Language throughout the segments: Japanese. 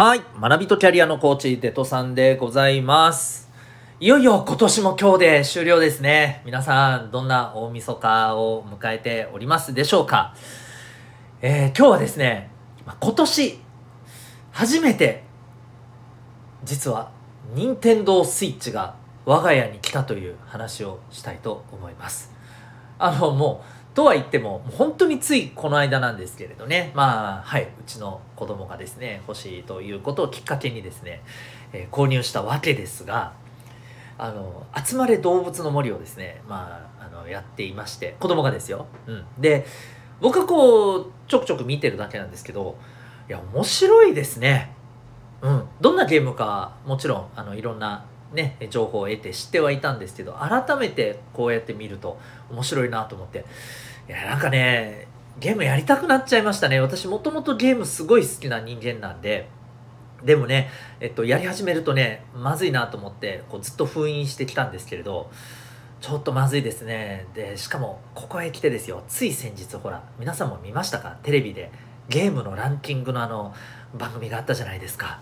はい。学びとキャリアのコーチ、デトさんでございます。いよいよ今年も今日で終了ですね。皆さん、どんな大晦日を迎えておりますでしょうかえー今日はですね、今年、初めて、実は、任天堂スイッチが我が家に来たという話をしたいと思います。あの、もう、とは言っても、も本当についこの間なんですけれどね、まあ、はい、うちの子供がですね、欲しいということをきっかけにですね、えー購入したわけですが、あの、集まれ動物の森をですね、まあ、あの、やっていまして、子供がですよ。うん。で、僕はこう、ちょくちょく見てるだけなんですけど、いや、面白いですね。うん。どんなゲームか、もちろん、あの、いろんな、ね、情報を得て知ってはいたんですけど、改めてこうやって見ると面白いなと思って、いや、なんかね、ゲームやりたくなっちゃいましたね。私もともとゲームすごい好きな人間なんで、でもね、えっと、やり始めるとね、まずいなと思って、こうずっと封印してきたんですけれど、ちょっとまずいですね。で、しかも、ここへ来てですよ、つい先日、ほら、皆さんも見ましたか？テレビで、ゲームのランキングのあの、番組があったじゃないですか。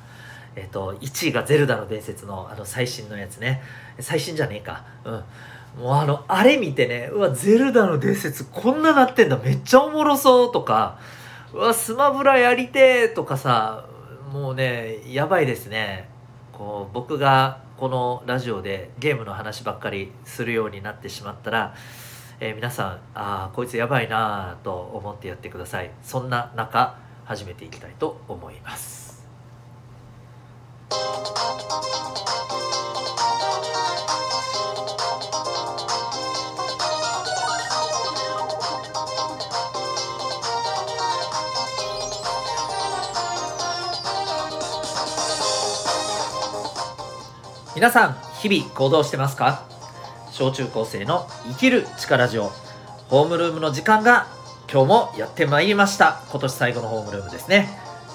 えっと、1位がゼルダの伝説のあの最新のやつね。最新じゃねえか。うん。もうあの、あれ見てね、うわ、ゼルダの伝説こんななってんだ、めっちゃおもろそうとか、うわ、スマブラやりてーとかさ、もうね、やばいですね。こう、僕がこのラジオでゲームの話ばっかりするようになってしまったら、えー皆さん、ああ、こいつやばいなと思ってやってください。そんな中、始めていきたいと思います。皆さん日々行動してますか？小中高生の生きる力ジオホームルームの時間が今日もやってまいりました。今年最後のホームルームですね。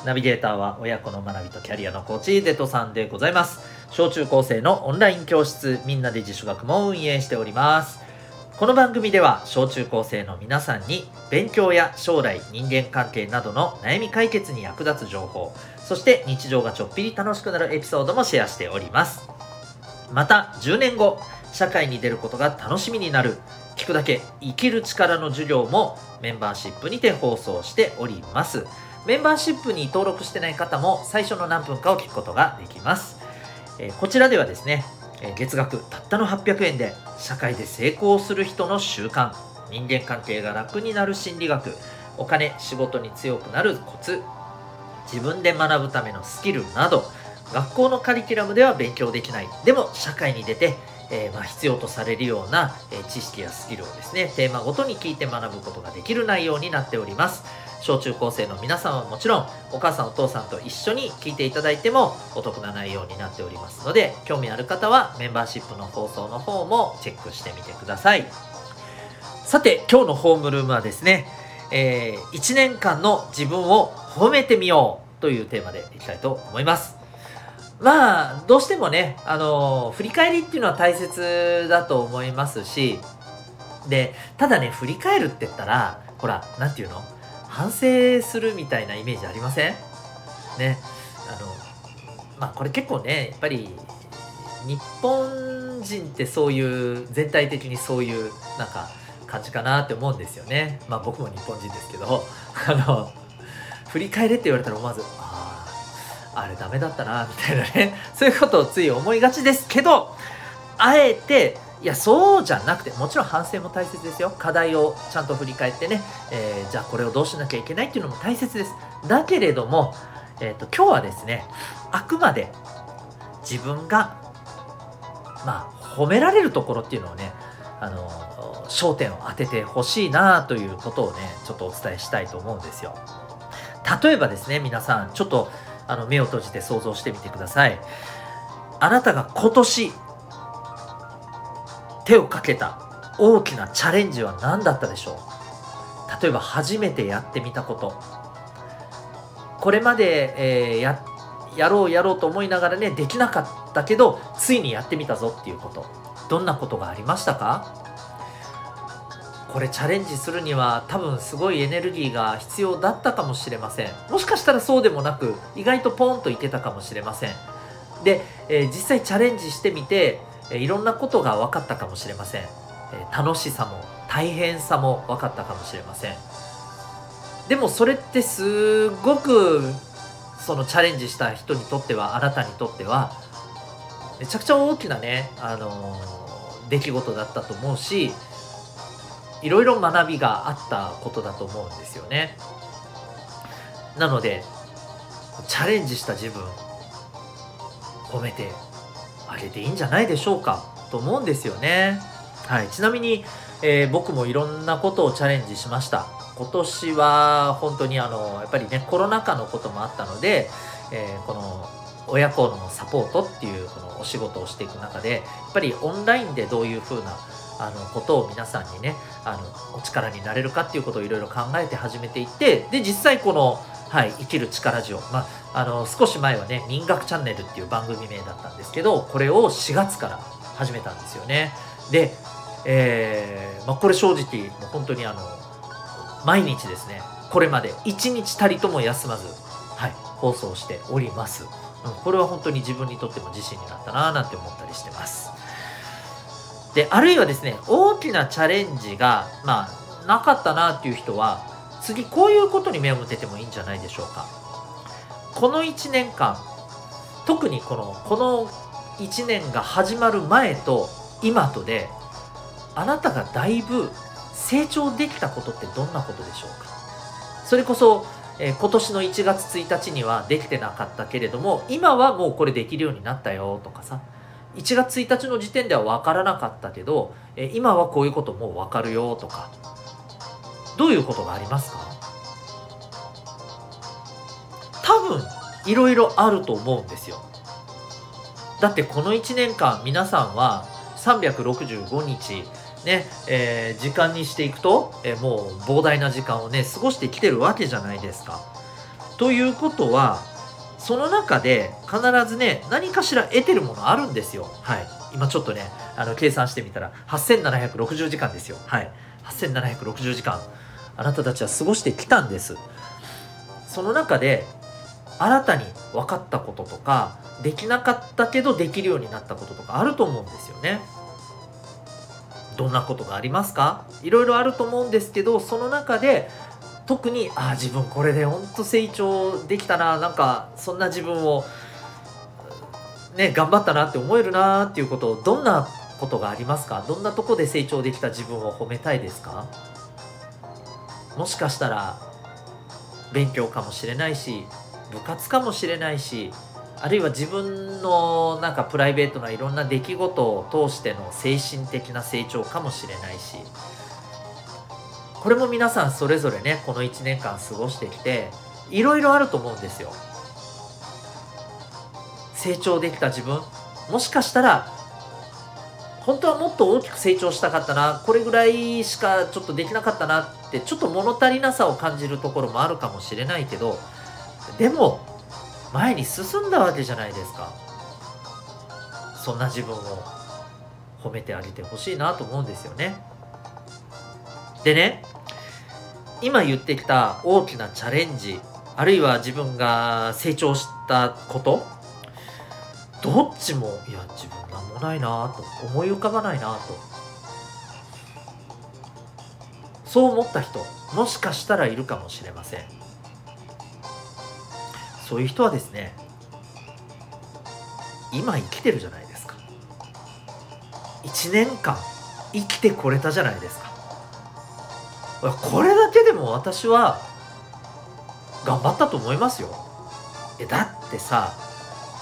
ナビゲーターは親子の学びとキャリアのコーチデトさんでございます。小中高生のオンライン教室みんなで自主学も運営しております。この番組では小中高生の皆さんに勉強や将来人間関係などの悩み解決に役立つ情報そして日常がちょっぴり楽しくなるエピソードもシェアしております。また10年後社会に出ることが楽しみになる。聞くだけ生きる力の授業もメンバーシップにて放送しております。メンバーシップに登録してない方も最初の何分かを聞くことができます、えーこちらではですね月額たったの800円で社会で成功する人の習慣人間関係が楽になる心理学お金仕事に強くなるコツ自分で学ぶためのスキルなど学校のカリキュラムでは勉強できない。でも社会に出て、えーまあ、必要とされるような、えー知識やスキルをですねテーマごとに聞いて学ぶことができる内容になっております。小中高生の皆さんはもちろんお母さんお父さんと一緒に聞いていただいてもお得な内容になっておりますので興味ある方はメンバーシップの放送の方もチェックしてみてください。さて今日のホームルームはですね、え1年間の自分を褒めてみようというテーマでいきたいと思います。まあどうしてもねあの振り返りっていうのは大切だと思いますしでただね振り返るって言ったらほらなんていうの？反省するみたいなイメージありません？ねあのまあこれ結構ねやっぱり日本人ってそういう全体的にそういうなんか感じかなって思うんですよね。まあ僕も日本人ですけどあの振り返れって言われたら思わずあれダメだったなみたいなね。そういうことをつい思いがちですけどあえていやそうじゃなくてもちろん反省も大切ですよ。課題をちゃんと振り返ってね、えーじゃあこれをどうしなきゃいけないっていうのも大切です。だけれども、えー、と今日はですねあくまで自分がまあ褒められるところっていうのをねあの焦点を当ててほしいなということをねちょっとお伝えしたいと思うんですよ。例えばですね皆さんちょっとあの目を閉じて想像してみてください。あなたが今年手をかけた大きなチャレンジは何だったでしょう？例えば初めてやってみたこと。これまで、えーややろうやろうと思いながらねできなかったけどついにやってみたぞっていうこと。どんなことがありましたか？これチャレンジするには多分すごいエネルギーが必要だったかもしれません。もしかしたらそうでもなく意外とポンといけたかもしれません。で、えー、実際チャレンジしてみて、えー、いろんなことが分かったかもしれません、えー、楽しさも大変さも分かったかもしれません。でもそれってすごくそのチャレンジした人にとってはあなたにとってはめちゃくちゃ大きなね、あの出来事だったと思うしいろいろ学びがあったことだと思うんですよね。なのでチャレンジした自分褒めてあげていいんじゃないでしょうかと思うんですよね。はい。ちなみに、えー、僕もいろんなことをチャレンジしました。今年は本当にあのやっぱりねコロナ禍のこともあったので、えー、この親子のサポートっていうこのお仕事をしていく中でやっぱりオンラインでどういう風なあのことを皆さんにねあのお力になれるかっていうことをいろいろ考えて始めていってで実際この、はい、生きる力ジオ、まあ、あの少し前はね「民学チャンネル」っていう番組名だったんですけどこれを4月から始めたんですよね。で、えーまあ、これ正直もう本当にあの毎日ですねこれまで1日たりとも休まず、はい、放送しております、うん、これは本当に自分にとっても自信になったななんて思ったりしてます。であるいはですね大きなチャレンジがまあなかったなっていう人は次こういうことに目を向けてもいいんじゃないでしょうか。この1年間特にこのこの1年が始まる前と今とであなたがだいぶ成長できたことってどんなことでしょうか。それこそ、えー、今年の1月1日にはできてなかったけれども今はもうこれできるようになったよとかさ1月1日の時点では分からなかったけど、え、今はこういうこともう分かるよとかどういうことがありますか？多分いろいろあると思うんですよだってこの1年間皆さんは365日ね、えー、時間にしていくと、えー、もう膨大な時間をね、過ごしてきてるわけじゃないですか。ということは、その中で必ずね、何かしら得てるものあるんですよ。はい。今ちょっとね、あの、計算してみたら、8760時間ですよ。はい。8760時間、あなたたちは過ごしてきたんです。その中で、新たに分かったこととか、できなかったけどできるようになったこととかあると思うんですよね。どんなことがありますか？いろいろあると思うんですけどその中で特にああ自分これでほんと成長できたななんかそんな自分をね頑張ったなって思えるなっていうことをどんなことがありますか？どんなとこで成長できた自分を褒めたいですか？もしかしたら勉強かもしれないし部活かもしれないしあるいは自分のなんかプライベートないろんな出来事を通しての精神的な成長かもしれないしこれも皆さんそれぞれねこの1年間過ごしてきていろいろあると思うんですよ。成長できた自分。もしかしたら本当はもっと大きく成長したかったなこれぐらいしかちょっとできなかったなってちょっと物足りなさを感じるところもあるかもしれないけどでも前に進んだわけじゃないですか。そんな自分を褒めてあげてほしいなと思うんですよね。でね今言ってきた大きなチャレンジあるいは自分が成長したことどっちもいや自分なんもないなと思い浮かばないなと。そう思った人もしかしたらいるかもしれません。そういう人はですね今生きてるじゃないですか。1年間生きてこれたじゃないですか。これだけでも私は頑張ったと思いますよ。えだってさ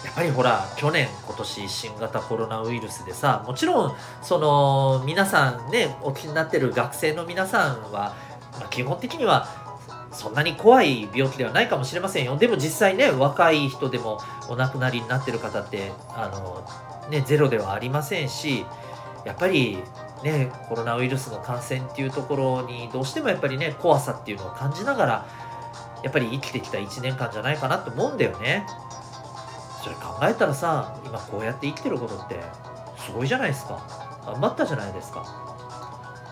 やっぱりほら去年今年新型コロナウイルスでさもちろんその皆さんねお気になってる学生の皆さんは、まあ、基本的にはそんなに怖い病気ではないかもしれませんよ。でも実際ね若い人でもお亡くなりになってる方ってあの、ね、ゼロではありませんしやっぱりねコロナウイルスの感染っていうところにどうしてもやっぱりね怖さっていうのを感じながらやっぱり生きてきた1年間じゃないかなと思うんだよね。それ考えたらさ今こうやって生きてることってすごいじゃないですか。頑張ったじゃないですか。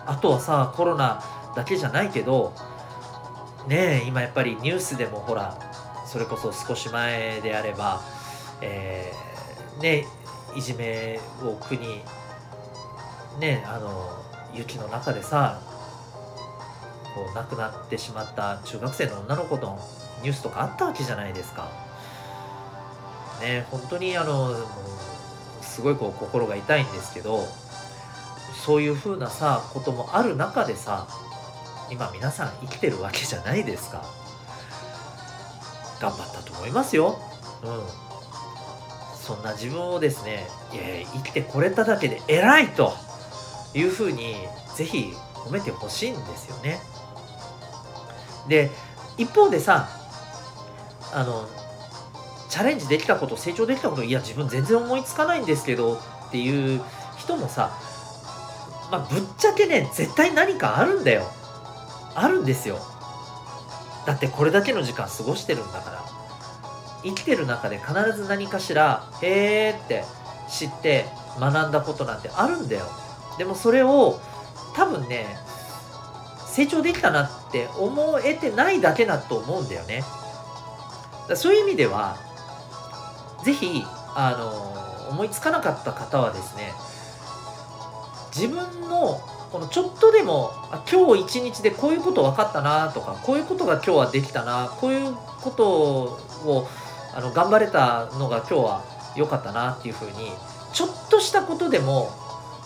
あとはさコロナだけじゃないけどね今やっぱりニュースでもほらそれこそ少し前であれば、えー、ねいじめを苦にねあの雪の中でさこう亡くなってしまった中学生の女の子のニュースとかあったわけじゃないですか。ね本当にあのすごいこう心が痛いんですけどそういう風なさこともある中でさ今皆さん生きてるわけじゃないですか。頑張ったと思いますよ。うん。そんな自分をですねいやいや生きてこれただけで偉いと。いうふうにぜひ褒めてほしいんですよね。で一方でさあのチャレンジできたこと成長できたこといや自分全然思いつかないんですけどっていう人もさまあぶっちゃけね絶対何かあるんだよ。あるんですよ。だってこれだけの時間過ごしてるんだから。生きてる中で必ず何かしらへーって知って学んだことなんてあるんだよ。でもそれを多分ね成長できたなって思えてないだけだと思うんだよね。そういう意味ではぜひあの思いつかなかった方はですね自分のこのちょっとでも今日一日でこういうこと分かったなとかこういうことが今日はできたなこういうことをあの頑張れたのが今日は良かったなっていうふうにちょっとしたことでも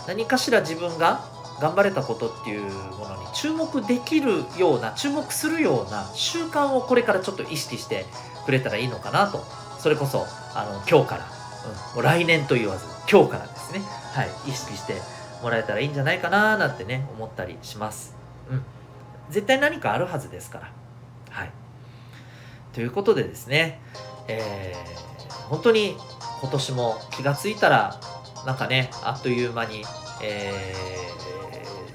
何かしら自分が頑張れたことっていうものに注目できるような注目するような習慣をこれからちょっと意識してくれたらいいのかなと。それこそあの今日から、うん、もう来年と言わず今日からですね。はい。意識してもらえたらいいんじゃないかななんてね思ったりします。うん。絶対何かあるはずですから。はい。ということでですねえー、本当に今年も気がついたらなんかねあっという間に、え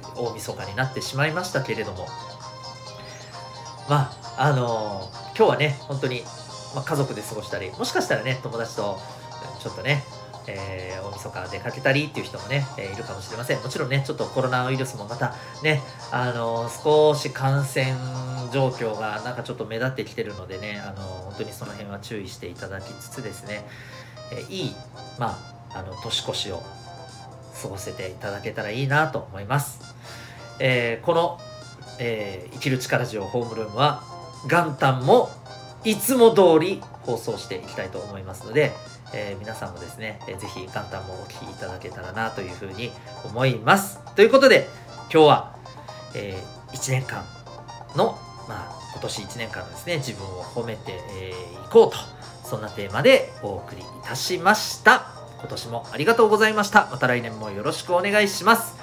ー、大晦日になってしまいましたけれどもまああのー、今日はね本当に、まあ、家族で過ごしたりもしかしたらね友達とちょっとねえー、大晦日出かけたりっていう人もね、えー、いるかもしれません。もちろんね、ちょっとコロナウイルスもまたね、あのー、少し感染状況がなんかちょっと目立ってきてるのでね、あの本当にその辺は注意していただきつつですね、えいい、まあ、あの、年越しを過ごせていただけたらいいなと思います。えこの、え生きる力ジオホームルームは、元旦もいつも通り放送していきたいと思いますので、えー、皆さんもですね、えー、ぜひ元旦もお聴きいただけたらなというふうに思います。ということで、今日は、えー、1年間の、まあ、今年1年間のですね、自分を褒めてい、えー、こうと、そんなテーマでお送りいたしました。今年もありがとうございました。また来年もよろしくお願いします。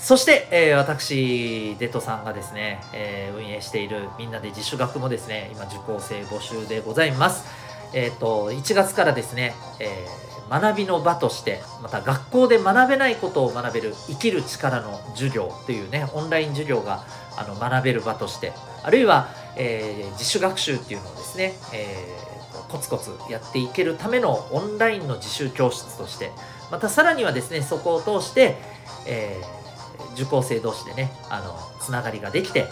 そして、えー、私、デトさんがですね、えー、運営しているみんなで自主学もですね、今受講生募集でございます。えっ、ー、と、1月からですね、え、学びの場として、また学校で学べないことを学べる生きる力の授業というね、オンライン授業があの学べる場として、あるいは、え、自主学習っていうのをですね、えー、コツコツやっていけるためのオンラインの自習教室として、またさらにはですね、そこを通して、えー、受講生同士でね、あの、つながりができて、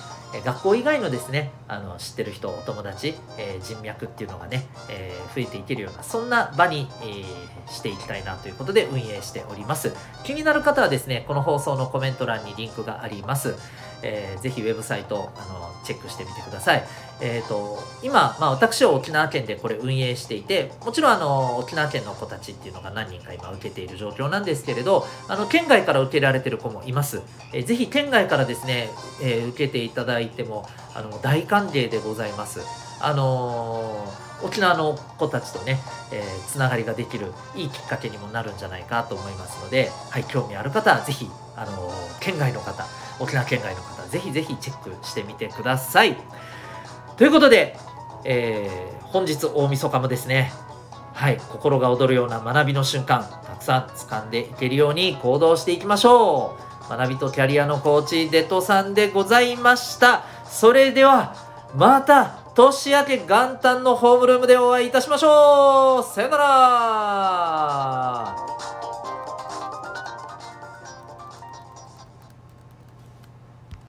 学校以外のですねあの知ってる人お友達、えー、人脈っていうのがね、えー、増えていけるようなそんな場に、えー、していきたいなということで運営しております。気になる方はですねこの放送のコメント欄にリンクがあります。えー、ぜひウェブサイトあのチェックしてみてください。えーと、今、まあ、私は沖縄県でこれ運営していてもちろんあの沖縄県の子たちっていうのが何人か今受けている状況なんですけれどあの県外から受けられてる子もいます。えー、ぜひ県外からですね、えー、受けていただいてもあの大歓迎でございます。あのー、沖縄の子たちとね、えー、つながりができるいいきっかけにもなるんじゃないかと思いますので、はい、興味ある方はぜひ、あのー、県外の方沖縄県外の方ぜひぜひチェックしてみてください。ということで、えー、本日大晦日もですねはい心が躍るような学びの瞬間たくさん掴んでいけるように行動していきましょう。学びとキャリアのコーチデトさんでございました。それではまた年明け元旦のホームルームでお会いいたしましょう。さよなら。